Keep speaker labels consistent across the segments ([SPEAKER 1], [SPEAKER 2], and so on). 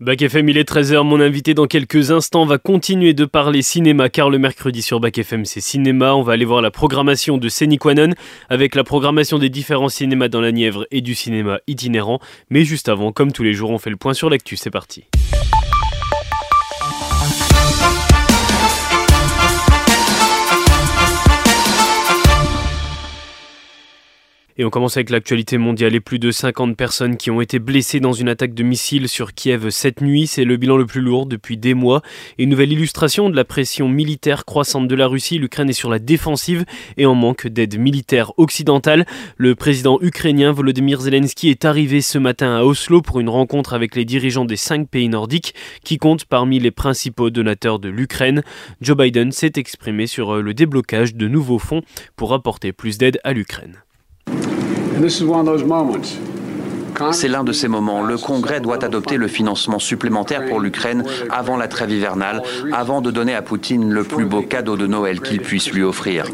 [SPEAKER 1] Bac FM, il est 13h. Mon invité dans quelques instants va continuer de parler cinéma car le mercredi sur Bac FM c'est cinéma. On va aller voir la programmation de Séniquanon avec la programmation des différents cinémas dans la Nièvre et du cinéma itinérant. Mais juste avant, comme tous les jours, on fait le point sur l'actu. C'est parti. Et on commence avec l'actualité mondiale et plus de 50 personnes qui ont été blessées dans une attaque de missiles sur Kiev cette nuit. C'est le bilan le plus lourd depuis des mois. Une nouvelle illustration de la pression militaire croissante de la Russie. L'Ukraine est sur la défensive et en manque d'aide militaire occidentale. Le président ukrainien Volodymyr Zelensky est arrivé ce matin à Oslo pour une rencontre avec les dirigeants des cinq pays nordiques qui comptent parmi les principaux donateurs de l'Ukraine. Joe Biden s'est exprimé sur le déblocage de nouveaux fonds pour apporter plus d'aide à l'Ukraine.
[SPEAKER 2] C'est l'un de ces moments. Le Congrès doit adopter le financement supplémentaire pour l'Ukraine avant la trêve hivernale, avant de donner à Poutine le plus beau cadeau de Noël qu'il puisse lui offrir.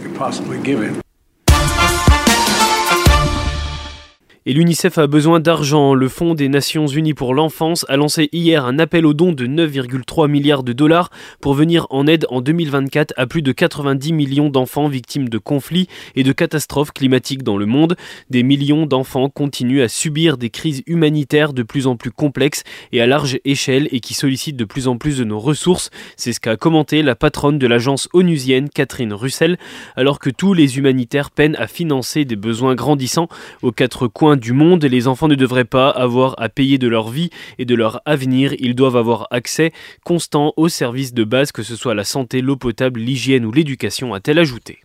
[SPEAKER 1] Et l'UNICEF a besoin d'argent. Le Fonds des Nations Unies pour l'enfance a lancé hier un appel aux dons de 9,3 milliards de dollars pour venir en aide en 2024 à plus de 90 millions d'enfants victimes de conflits et de catastrophes climatiques dans le monde. Des millions d'enfants continuent à subir des crises humanitaires de plus en plus complexes et à large échelle et qui sollicitent de plus en plus de nos ressources. C'est ce qu'a commenté la patronne de l'agence onusienne Catherine Russell, alors que tous les humanitaires peinent à financer des besoins grandissants aux quatre coins du monde, les enfants ne devraient pas avoir à payer de leur vie et de leur avenir. Ils doivent avoir accès constant aux services de base, que ce soit la santé, l'eau potable, l'hygiène ou l'éducation, a-t-elle ajouté.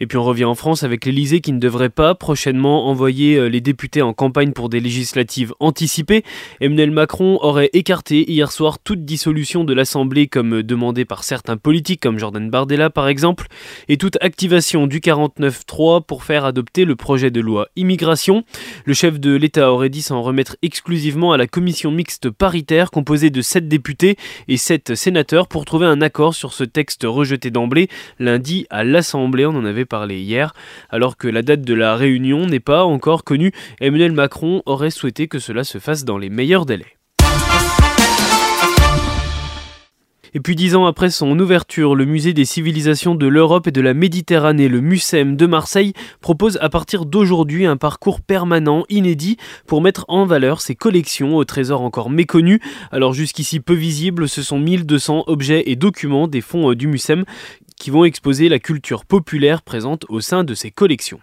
[SPEAKER 1] Et puis on revient en France avec l'Elysée qui ne devrait pas prochainement envoyer euh, les députés en campagne pour des législatives anticipées. Emmanuel Macron aurait écarté hier soir toute dissolution de l'Assemblée comme demandé par certains politiques comme Jordan Bardella par exemple, et toute activation du 49-3 pour faire adopter le projet de loi immigration. Le chef de l'État aurait dit s'en remettre exclusivement à la commission mixte paritaire composée de 7 députés et 7 sénateurs pour trouver un accord sur ce texte rejeté d'emblée lundi à l'Assemblée. On en avait parlé hier. Alors que la date de la réunion n'est pas encore connue, Emmanuel Macron aurait souhaité que cela se fasse dans les meilleurs délais. Et puis dix ans après son ouverture, le musée des civilisations de l'Europe et de la Méditerranée, le MUSEM de Marseille, propose à partir d'aujourd'hui un parcours permanent, inédit, pour mettre en valeur ses collections au trésor encore méconnu. Alors jusqu'ici peu visible, ce sont 1200 objets et documents des fonds du MUSEM qui vont exposer la culture populaire présente au sein de ces collections.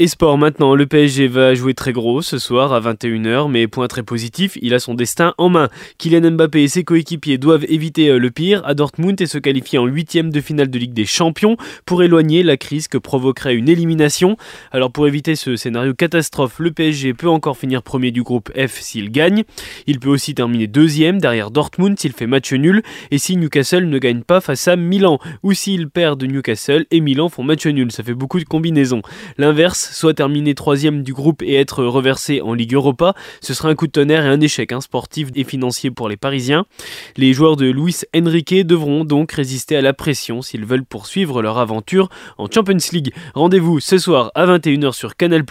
[SPEAKER 1] Et sport maintenant, le PSG va jouer très gros ce soir à 21h, mais point très positif, il a son destin en main. Kylian Mbappé et ses coéquipiers doivent éviter euh, le pire à Dortmund et se qualifier en huitième de finale de Ligue des Champions pour éloigner la crise que provoquerait une élimination. Alors pour éviter ce scénario catastrophe, le PSG peut encore finir premier du groupe F s'il gagne. Il peut aussi terminer deuxième derrière Dortmund s'il fait match nul et si Newcastle ne gagne pas face à Milan ou s'il perd de Newcastle et Milan font match nul. Ça fait beaucoup de combinaisons. L'inverse soit terminer troisième du groupe et être reversé en Ligue Europa, ce sera un coup de tonnerre et un échec hein, sportif et financier pour les Parisiens. Les joueurs de Luis Enrique devront donc résister à la pression s'ils veulent poursuivre leur aventure en Champions League. Rendez-vous ce soir à 21h sur Canal+.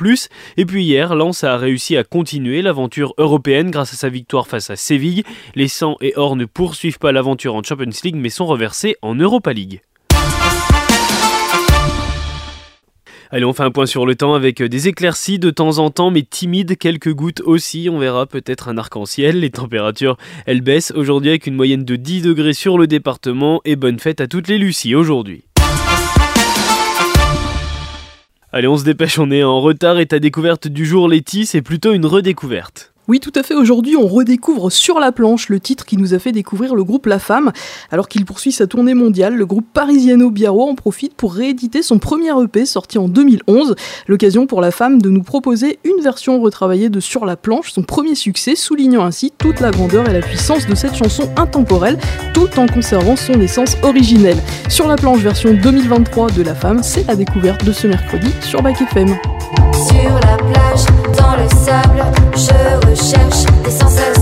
[SPEAKER 1] Et puis hier, Lens a réussi à continuer l'aventure européenne grâce à sa victoire face à Séville. Les 100 et Or ne poursuivent pas l'aventure en Champions League mais sont reversés en Europa League. Allez, on fait un point sur le temps avec euh, des éclaircies de temps en temps, mais timides, quelques gouttes aussi. On verra peut-être un arc-en-ciel. Les températures, elles baissent aujourd'hui avec une moyenne de 10 degrés sur le département. Et bonne fête à toutes les Lucies aujourd'hui. Allez, on se dépêche, on est en retard et ta découverte du jour, Letty, c'est plutôt une redécouverte.
[SPEAKER 3] Oui, tout à fait. Aujourd'hui, on redécouvre Sur la planche, le titre qui nous a fait découvrir le groupe La Femme. Alors qu'il poursuit sa tournée mondiale, le groupe Parisiano Biaro en profite pour rééditer son premier EP sorti en 2011. L'occasion pour La Femme de nous proposer une version retravaillée de Sur la planche, son premier succès, soulignant ainsi toute la grandeur et la puissance de cette chanson intemporelle, tout en conservant son essence originelle. Sur la planche version 2023 de La Femme, c'est la découverte de ce mercredi sur Bac FM.
[SPEAKER 4] Sur la plage, dans le sable, je cherche des sensations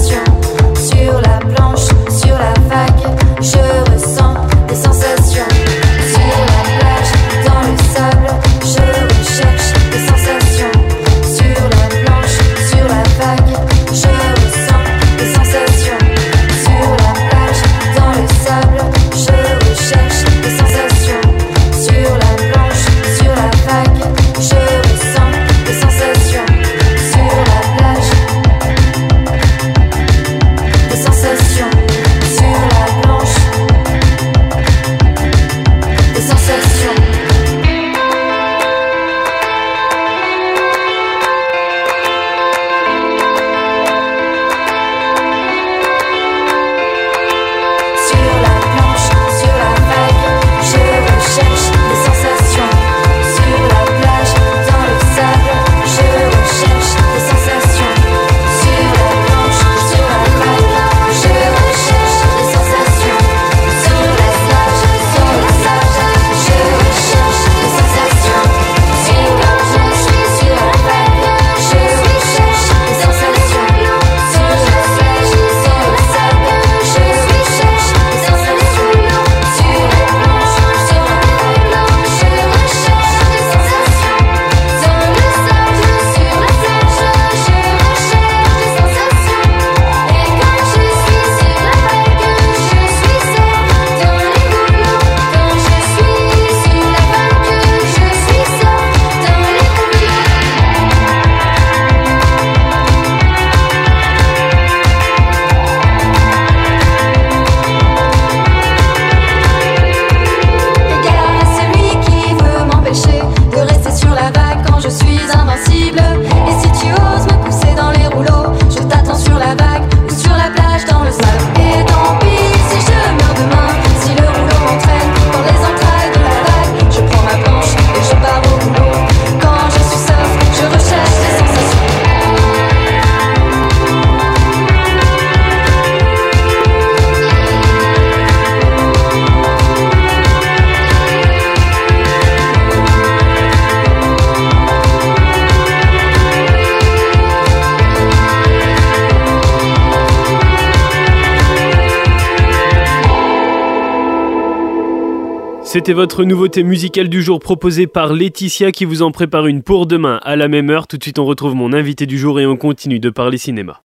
[SPEAKER 1] C'était votre nouveauté musicale du jour proposée par Laetitia qui vous en prépare une pour demain à la même heure. Tout de suite on retrouve mon invité du jour et on continue de parler cinéma.